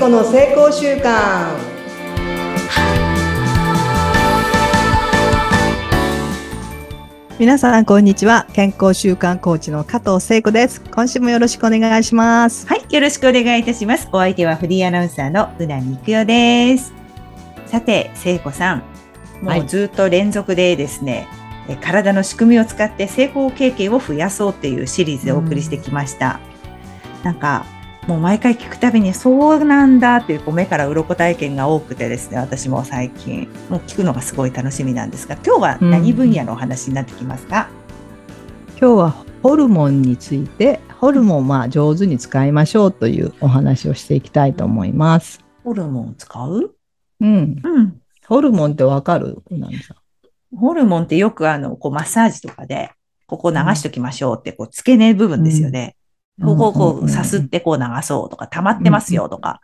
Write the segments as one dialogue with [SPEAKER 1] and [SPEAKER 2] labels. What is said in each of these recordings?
[SPEAKER 1] 子の成功習慣
[SPEAKER 2] 皆さんこんにちは。健康習慣コーチの加藤聖子です。今週もよろしくお願いします。
[SPEAKER 3] はい、よろしくお願いいたします。お相手はフリーアナウンサーのうなみくよです。さて、聖子さん、も
[SPEAKER 2] はい。う
[SPEAKER 3] ずっと連続でですね、え体の仕組みを使って成功経験を増やそうっていうシリーズでお送りしてきました。なんか、もう毎回聞くたびにそうなんだっていうこう目から鱗体験が多くてですね、私も最近、もう聞くのがすごい楽しみなんですが、今日は何分野のお話になってきますか、
[SPEAKER 2] 今日はホルモンについてホルモンをまあ上手に使いましょうというお話をしていきたいと思います。
[SPEAKER 3] ホルモン使う？
[SPEAKER 2] うん。
[SPEAKER 3] うん。
[SPEAKER 2] ホルモンってわかる？
[SPEAKER 3] ホルモンってよくあの、こうマッサージとかで、ここ流しときましょうって、こう付け根部分ですよね。ここをこうさすってこう流そうとか、溜まってますよとか、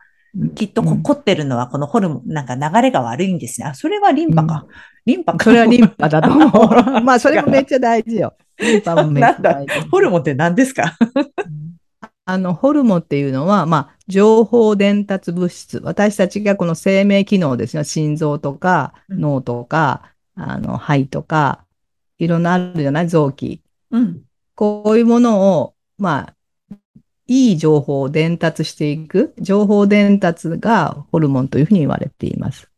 [SPEAKER 3] きっと凝ってるのはこのホルモン、なんか流れが悪いんですね。あ、それはリンパか。リンパか。
[SPEAKER 2] それはリンパだと思う まあそれもめっちゃ大事よリンパもめっちゃ大事
[SPEAKER 3] ホルモンって何ですか？
[SPEAKER 2] あの、ホルモンっていうのは、まあ、情報伝達物質。私たちがこの生命機能ですよ。心臓とか、
[SPEAKER 3] うん
[SPEAKER 2] 脳とか、あの、肺とか、いろんなあるじゃない？臓器。
[SPEAKER 3] うん。
[SPEAKER 2] こういうものを、まあ、いい情報を伝達していく。情報伝達がホルモンというふうに言われています。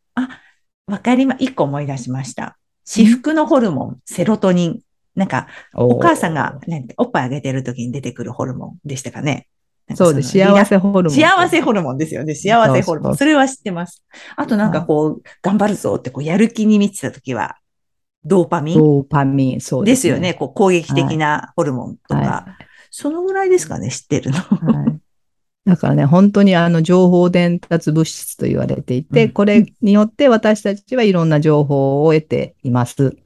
[SPEAKER 3] わかりま、一個思い出しました。至福のホルモン、セロトニン。なんか、お母さんが、ね、おっぱいあげてる時に出てくるホルモンでしたかね。なんか
[SPEAKER 2] そうです。
[SPEAKER 3] の
[SPEAKER 2] 幸せホルモン。
[SPEAKER 3] 幸せホルモンですよね。幸せホルモン。
[SPEAKER 2] そ
[SPEAKER 3] れは知ってます。あとなんかこう、頑張るぞってこう、やる気に満ちた時は、ドーパミン？
[SPEAKER 2] ドーパミン。そう
[SPEAKER 3] ですよね。。こう、攻撃的なホルモンとか。
[SPEAKER 2] は
[SPEAKER 3] そのぐらいですかね、知ってるの。
[SPEAKER 2] はい。だからね、本当にあの情報伝達物質と言われていて、
[SPEAKER 3] うん
[SPEAKER 2] これによって私たちはいろんな情報を得ています。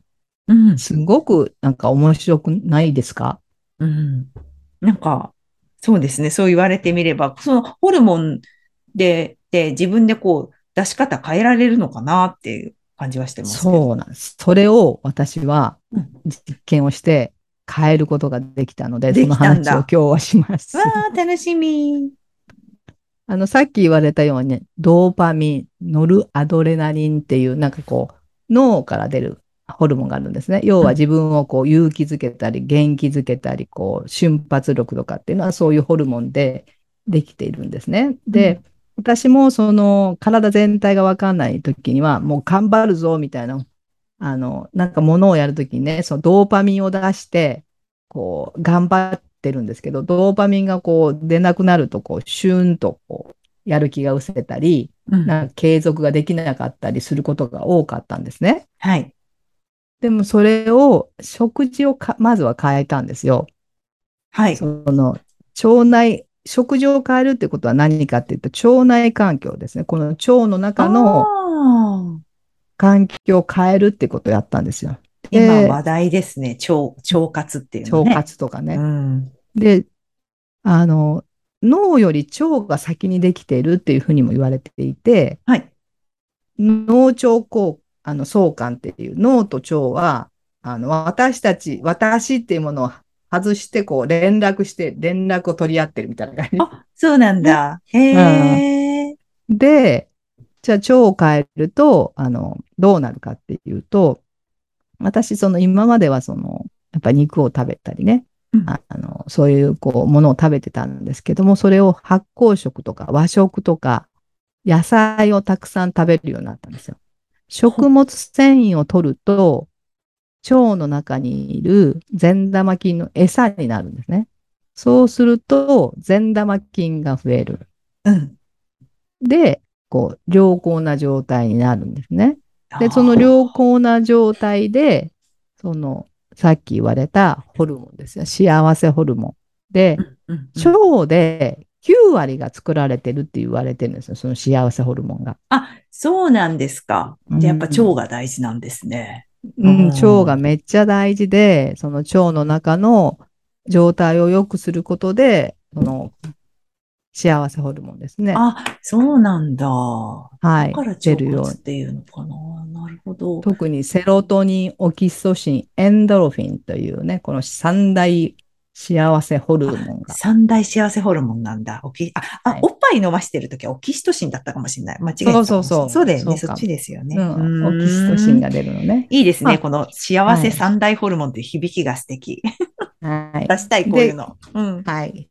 [SPEAKER 3] うん。
[SPEAKER 2] すごくなんか面白くないですか？
[SPEAKER 3] うん。なんか、そうですね。そう言われてみれば、そのホルモンで、で自分でこう、出し方変えられるのかなっていう感じはしてます。
[SPEAKER 2] そうなんです。それを私は
[SPEAKER 3] うん
[SPEAKER 2] 実験をして変えることができたので、
[SPEAKER 3] で
[SPEAKER 2] その話を今日はします
[SPEAKER 3] わ。あ、楽しみ。
[SPEAKER 2] あの、さっき言われたように、ドーパミン、ノルアドレナリンっていう、なんかこう、脳から出るホルモンがあるんですね。要は自分をこう勇気づけたり、元気づけたり、こう、瞬発力とかっていうのはそういうホルモンでできているんですね。で、私もその体全体がわかんない時には、もう頑張るぞみたいな、あの、なんか物をやるときにね、そのドーパミンを出して、こう、頑張ってるんですけど、ドーパミンがこう出なくなると、こう、シューンとこう、やる気が失せたり、
[SPEAKER 3] うん
[SPEAKER 2] なんか継続ができなかったりすることが多かったんですね。
[SPEAKER 3] はい。
[SPEAKER 2] でもそれを、食事をかまずは変えたんですよ。
[SPEAKER 3] はい。
[SPEAKER 2] その、腸内、食事を変えるってことは何かっていうと、腸内環境ですね。この腸の中の環境を変えるってことをやったんですよ。で
[SPEAKER 3] 今話題ですね。腸、腸活っていうの
[SPEAKER 2] 腸
[SPEAKER 3] ね。
[SPEAKER 2] 活とかね。
[SPEAKER 3] うん。
[SPEAKER 2] で、あの、脳より腸が先にできているっていうふうにも言われていて、
[SPEAKER 3] はい。
[SPEAKER 2] 脳腸交、あの、相関っていう、脳と腸は、あの、私たち、私っていうものを外して、こう、連絡して、連絡を取り合ってるみたいな感じ。
[SPEAKER 3] あ、そうなんだ。へえ。
[SPEAKER 2] で、じゃあ腸を変えると、あの、どうなるかっていうと、私、その今まではその、やっぱ肉を食べたりね、
[SPEAKER 3] うん
[SPEAKER 2] ああの、そういうこう、ものを食べてたんですけども、それを発酵食とか和食とか、野菜をたくさん食べるようになったんですよ。食物繊維を取ると、腸の中にいる善玉菌の餌になるんですね。そうすると、善玉菌が増える。
[SPEAKER 3] うん。
[SPEAKER 2] で、こう、良好な状態になるんですね。で、その良好な状態で、その、さっき言われたホルモンですよ。幸せホルモン。で、腸で9割が作られてるって言われてるんですよ。その幸せホルモンが。
[SPEAKER 3] あ、そうなんですか。
[SPEAKER 2] うん
[SPEAKER 3] じゃあやっぱ腸が大事なんですね。
[SPEAKER 2] うん、
[SPEAKER 3] うん
[SPEAKER 2] 腸がめっちゃ大事で、その腸の中の状態を良くすることで、その幸せホルモンですね。
[SPEAKER 3] あ、そうなんだ。
[SPEAKER 2] はい
[SPEAKER 3] だから。腸
[SPEAKER 2] 出るよう
[SPEAKER 3] っていうのかな。なるほど。
[SPEAKER 2] 特にセロトニン、オキシトシン、エンドロフィンというね、この三大幸せホルモンが。
[SPEAKER 3] 三大幸せホルモンなんだ。オキあ、あ、
[SPEAKER 2] はい
[SPEAKER 3] おっぱい飲ましてるときはオキシトシンだったかもしれない。間違えた。
[SPEAKER 2] そうそうそう
[SPEAKER 3] そうだよね。
[SPEAKER 2] そ
[SPEAKER 3] っちですよね。
[SPEAKER 2] うん、オキシトシンが出るのね。
[SPEAKER 3] いいですね。
[SPEAKER 2] まあ
[SPEAKER 3] この幸せ三大ホルモンという響きが素敵。
[SPEAKER 2] はい。
[SPEAKER 3] 出したい、こういうの。うん。
[SPEAKER 2] はい。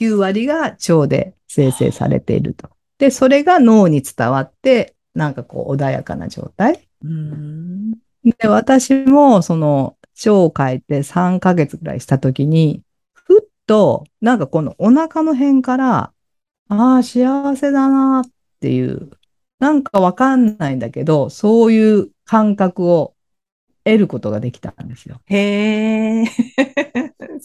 [SPEAKER 2] 9割が腸で生成されていると。で、それが脳に伝わって、なんかこう穏やかな状態。
[SPEAKER 3] うーん。
[SPEAKER 2] で、私もその腸を変えて3ヶ月ぐらいしたときに、ふっと、なんかこのお腹の辺から、ああ、幸せだなっていう、なんかわかんないんだけど、そういう感覚を得ることができたんですよ。
[SPEAKER 3] へえ。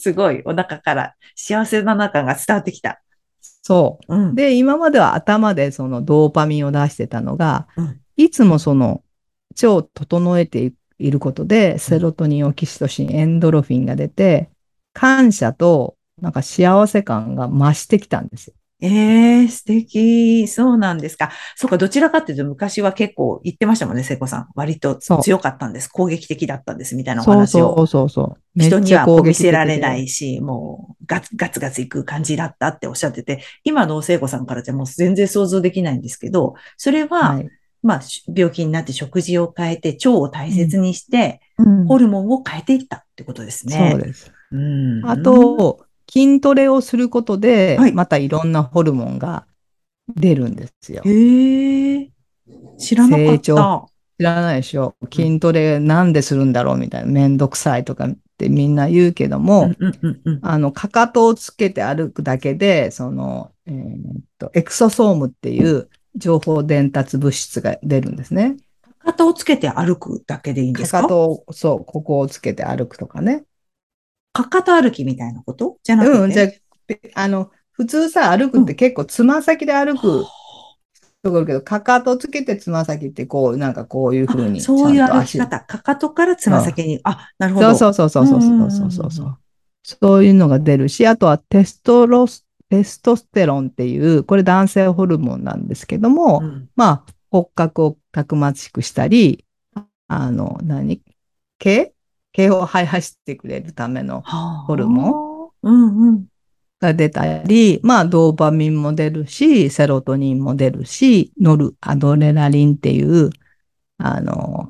[SPEAKER 3] すごい。お腹から幸せな中が伝わってきた。
[SPEAKER 2] そう。
[SPEAKER 3] うん。
[SPEAKER 2] で、今までは頭でそのドーパミンを出してたのが、
[SPEAKER 3] うん
[SPEAKER 2] いつもその腸を整えていることで、セロトニン、オキシトシン、エンドロフィンが出て、感謝となんか幸せ感が増してきたんですよ。
[SPEAKER 3] ええ素敵。そうなんですか。そうか、どちらかっていうと昔は結構言ってましたもんね、聖子さん。割と強かったんです。攻撃的だったんです、みたいなお話を。
[SPEAKER 2] そうそうそう。
[SPEAKER 3] 人には見せられないし、もうガツガツガツいく感じだったっておっしゃってて、今の聖子さんからじゃもう全然想像できないんですけど、それは、
[SPEAKER 2] はい
[SPEAKER 3] まあ、し病気になって食事を変えて、腸を大切にして、
[SPEAKER 2] うん
[SPEAKER 3] ホルモンを変えていったってことですね。
[SPEAKER 2] そうです。
[SPEAKER 3] うん。
[SPEAKER 2] あと、筋トレをすることで
[SPEAKER 3] はい、
[SPEAKER 2] またいろんなホルモンが出るんですよ。
[SPEAKER 3] へえ、知らなかっ
[SPEAKER 2] 成長
[SPEAKER 3] た。
[SPEAKER 2] 知らないでしょ。筋トレなんでするんだろうみたいな。めんどくさいとかってみんな言うけども、
[SPEAKER 3] うんうんうんうん。
[SPEAKER 2] あの、かかとをつけて歩くだけで、その、えーっと、エクソソームっていう情報伝達物質が出るんですね。
[SPEAKER 3] かかとをつけて歩くだけでいいんですか？
[SPEAKER 2] かかとを、そう、ここをつけて歩くとかね。
[SPEAKER 3] かかと歩きみたいなこと？じゃなくて？
[SPEAKER 2] うん、じゃあ、あの、普通さ、歩くって結構つま先で歩くところけど、かかとつけてつま先ってこう、なんかこういう風に
[SPEAKER 3] あそういう歩き方。かかとからつま先に。あ、なるほど。
[SPEAKER 2] そうそうそうそうそうそうそうそう
[SPEAKER 3] うんうんうんうん
[SPEAKER 2] そういうのが出るし、あとはテストロス、テストステロンっていう、これ男性ホルモンなんですけども、
[SPEAKER 3] うん
[SPEAKER 2] まあ、骨格をたくましくしたり、あの、何毛毛を生やしてくれるための
[SPEAKER 3] ホ
[SPEAKER 2] ホルモ
[SPEAKER 3] ンうんうん。
[SPEAKER 2] が出たり、まあ、ドーパミンも出るし、セロトニンも出るし、ノルアドレナリンっていう、あの、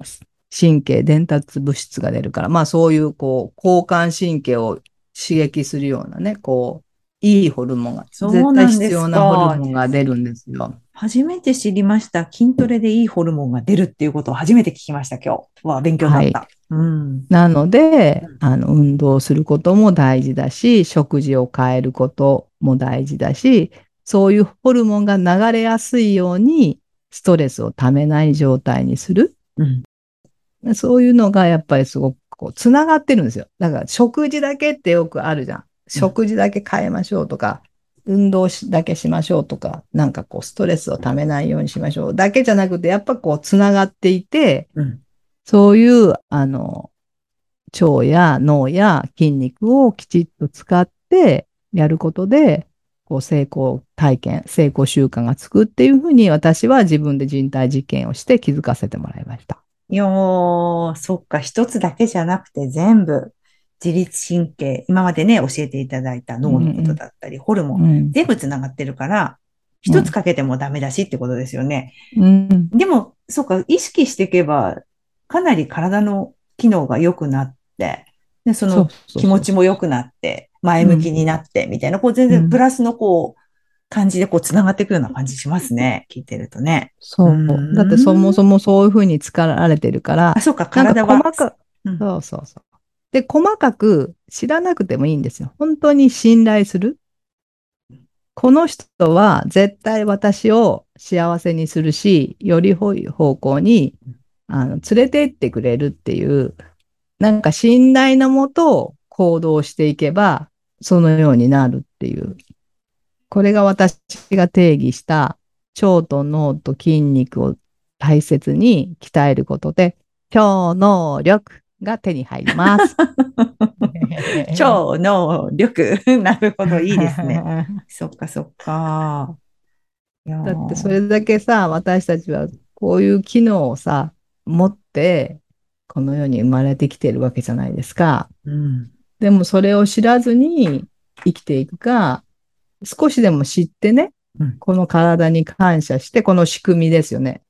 [SPEAKER 2] 神経伝達物質が出るから、まあ、そういう、こう、交感神経を刺激するようなね、こう、いいホルモンが、絶対必要なホルモンが出るんですよ。
[SPEAKER 3] 初めて知りました。筋トレでいいホルモンが出るっていうことを初めて聞きました、今日。わあ、勉強になった。うん。
[SPEAKER 2] なので
[SPEAKER 3] うん、
[SPEAKER 2] あの、運動することも大事だし、食事を変えることも大事だし、そういうホルモンが流れやすいように、ストレスをためない状態にする。
[SPEAKER 3] うん。
[SPEAKER 2] そういうのがやっぱりすごくこう、つながってるんですよ。だから、食事だけってよくあるじゃん。食事だけ変えましょうとか、運動しだけしましょうとか、なんかこう、ストレスをためないようにしましょうだけじゃなくて、やっぱこう、つながっていて、
[SPEAKER 3] うん。
[SPEAKER 2] そういう、あの、腸や脳や筋肉をきちっと使ってやることで、こう成功体験、成功習慣がつくっていうふうに私は自分で人体実験をして気づかせてもらいました。
[SPEAKER 3] いやー、そっか、一つだけじゃなくて全部、自律神経、今までね、教えていただいた脳のことだったり、ホルモン、
[SPEAKER 2] うん。
[SPEAKER 3] 全部つながってるから、一つかけてもダメだしってことですよね。
[SPEAKER 2] うん。
[SPEAKER 3] でも、そうか、意識していけば、かなり体の機能が良くなって、で、その気持ちも良くなって、前向きになって、みたいな、こう全
[SPEAKER 2] うん
[SPEAKER 3] 然プラスのこう、感じでこう繋がっていくような感じしますね。聞いてるとね。
[SPEAKER 2] そう
[SPEAKER 3] うん。
[SPEAKER 2] だってそもそもそういうふうに使われてるから
[SPEAKER 3] あ、、そうか、体は。
[SPEAKER 2] か細か
[SPEAKER 3] うん
[SPEAKER 2] そうそうそう。で、細かく知らなくてもいいんですよ。本当に信頼する。この人は絶対私を幸せにするし、より良い方向にあの連れて行ってくれるっていう、なんか信頼のもと行動していけば、そのようになるっていう。これが私が定義した腸と脳と筋肉を大切に鍛えることで、超能力が手に入ります。
[SPEAKER 3] 超能力。なるほど、いいですね。そっか、そっか。
[SPEAKER 2] だってそれだけさ、私たちはこういう機能をさ、持って、この世に生まれてきてるわけじゃないですか。
[SPEAKER 3] うん。
[SPEAKER 2] でもそれを知らずに生きていくか、少しでも知ってね、
[SPEAKER 3] うん
[SPEAKER 2] この体に感謝して、この仕組みですよね。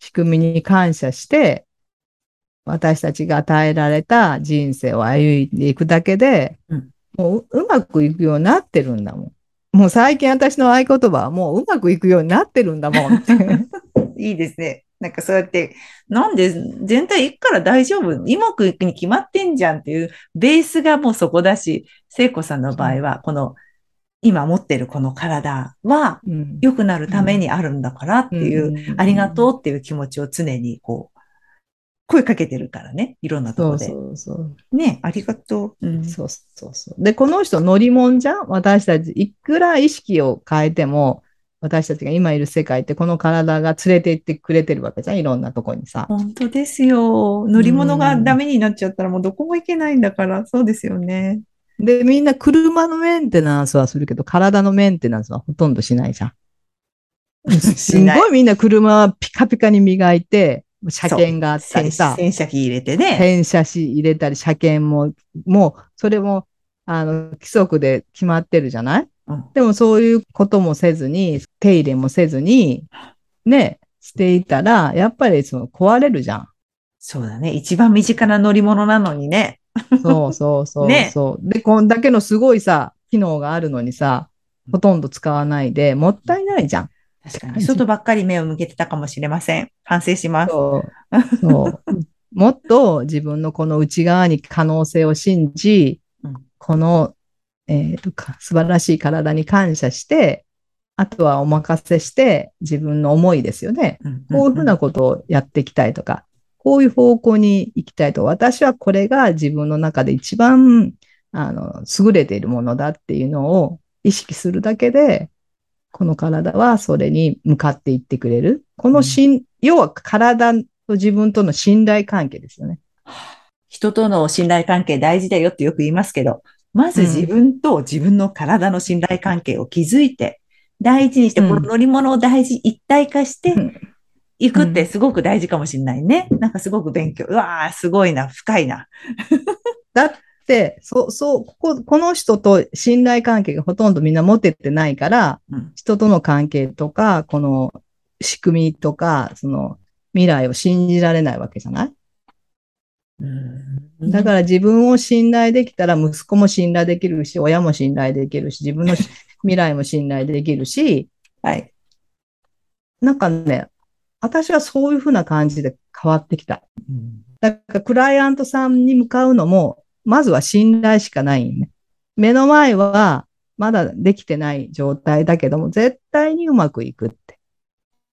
[SPEAKER 2] 仕組みに感謝して、私たちが与えられた人生を歩いていくだけで、
[SPEAKER 3] うん
[SPEAKER 2] もうううまくいくようになってるんだもん。もう最近私の合言葉はもううまくいくようになってるんだもんって。
[SPEAKER 3] いいですね。なんかそうやって、なんで全体行くから大丈夫？うまくいくに決まってんじゃんっていうベースがもうそこだし、聖子さんの場合は、この今持ってるこの体は
[SPEAKER 2] うん
[SPEAKER 3] 良くなるためにあるんだからっていう、ありがとうっていう気持ちを常にこう、声かけてるからね。いろんなところで。
[SPEAKER 2] そうそうそう。
[SPEAKER 3] ね、ありがとう。うん
[SPEAKER 2] そうそうそう。で、この人乗り物じゃん？私たち、いくら意識を変えても、私たちが今いる世界ってこの体が連れて行ってくれてるわけじゃん？いろんなとこにさ。
[SPEAKER 3] 本当ですよ。乗り物がダメになっちゃったらもうどこも行けないんだから、そうですよね。
[SPEAKER 2] で、みんな車のメンテナンスはするけど、体のメンテナンスはほとんどしないじゃん。すごいみんな車はピカピカに磨いて、車検があったりさ、
[SPEAKER 3] 洗車機入れてね。
[SPEAKER 2] 洗車し入れたり、車検も、もう、それも、あの、規則で決まってるじゃない？
[SPEAKER 3] うん
[SPEAKER 2] でもそういうこともせずに、手入れもせずに、ね、していたら、やっぱりその壊れるじゃん。
[SPEAKER 3] そうだね。一番身近な乗り物なのにね。
[SPEAKER 2] そうそうそう
[SPEAKER 3] ね
[SPEAKER 2] そう。で、こんだけのすごいさ、機能があるのにさ、ほとんど使わないで、もったいないじゃん。
[SPEAKER 3] 確かに。外ばっかり目を向けてたかもしれません。反省します。
[SPEAKER 2] そう。もっと自分のこの内側に可能性を信じ、
[SPEAKER 3] うん
[SPEAKER 2] この、えーとか素晴らしい体に感謝して、あとはお任せして自分の思いですよね。
[SPEAKER 3] うん
[SPEAKER 2] こういうふうなことをやっていきたいとか、こういう方向に行きたいと、私はこれが自分の中で一番、あの、優れているものだっていうのを意識するだけで、この体はそれに向かっていってくれる。このしん、要は体と自分との信頼関係ですよね。
[SPEAKER 3] 人との信頼関係大事だよってよく言いますけど、まず自分と自分の体の信頼関係を築いて、大事にして、
[SPEAKER 2] うん
[SPEAKER 3] この乗り物を大事、一体化して
[SPEAKER 2] うん
[SPEAKER 3] いくってすごく大事かもしれないね。なんかすごく勉強。うわー、すごいな、深いな。
[SPEAKER 2] だって、そう、そう、ここ、この人と信頼関係がほとんどみんな持ててないから、
[SPEAKER 3] うん
[SPEAKER 2] 人との関係とか、この仕組みとか、その未来を信じられないわけじゃない？だから自分を信頼できたら息子も信頼できるし、親も信頼できるし、自分のし 未来も信頼できるし、
[SPEAKER 3] はい。
[SPEAKER 2] なんかね、私はそういうふうな感じで変わってきた。
[SPEAKER 3] うん
[SPEAKER 2] だからクライアントさんに向かうのも、まずは信頼しかないんね。目の前はまだできてない状態だけども、絶対にうまくいくって。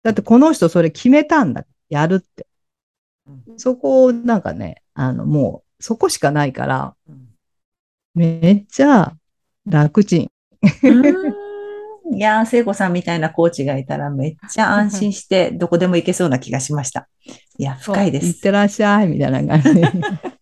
[SPEAKER 2] だってこの人それ決めたんだ。やるって。そこをなんかね、あのもうそこしかないから、めっちゃ楽ちん。
[SPEAKER 3] いやー、聖子さんみたいなコーチがいたらめっちゃ安心してどこでも行けそうな気がしました。いや、深いです。
[SPEAKER 2] いってらっしゃい、みたいな感じで。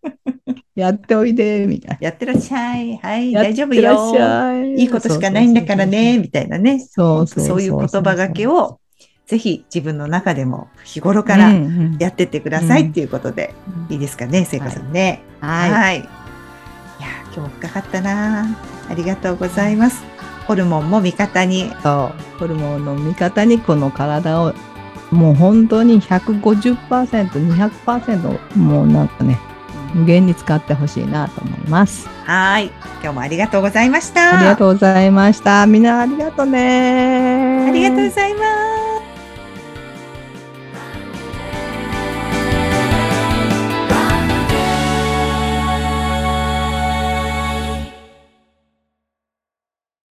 [SPEAKER 2] やっておいで、みたい
[SPEAKER 3] やってらっしゃい。はい、
[SPEAKER 2] な。
[SPEAKER 3] 大丈夫よ。
[SPEAKER 2] ゃい。
[SPEAKER 3] いいことしかないんだからね、みたいなね。
[SPEAKER 2] そうそう
[SPEAKER 3] そういう言葉がけを、ぜひ自分の中でも日頃か
[SPEAKER 2] う
[SPEAKER 3] らやってってくださいっていうことで、いいですかね、聖子さんね。
[SPEAKER 2] はい。
[SPEAKER 3] い。いや、今日も深かったな。ありがとうございます。ホルモンも味方に。
[SPEAKER 2] そう。ホルモンの味方にこの体を、もう本当に150%、200%、もうなんかね、無限に使ってほしいなと思います。
[SPEAKER 3] はい。今日もありがとうございました。
[SPEAKER 2] ありがとうございました。みんなありがとうね。
[SPEAKER 3] ありがとうございます。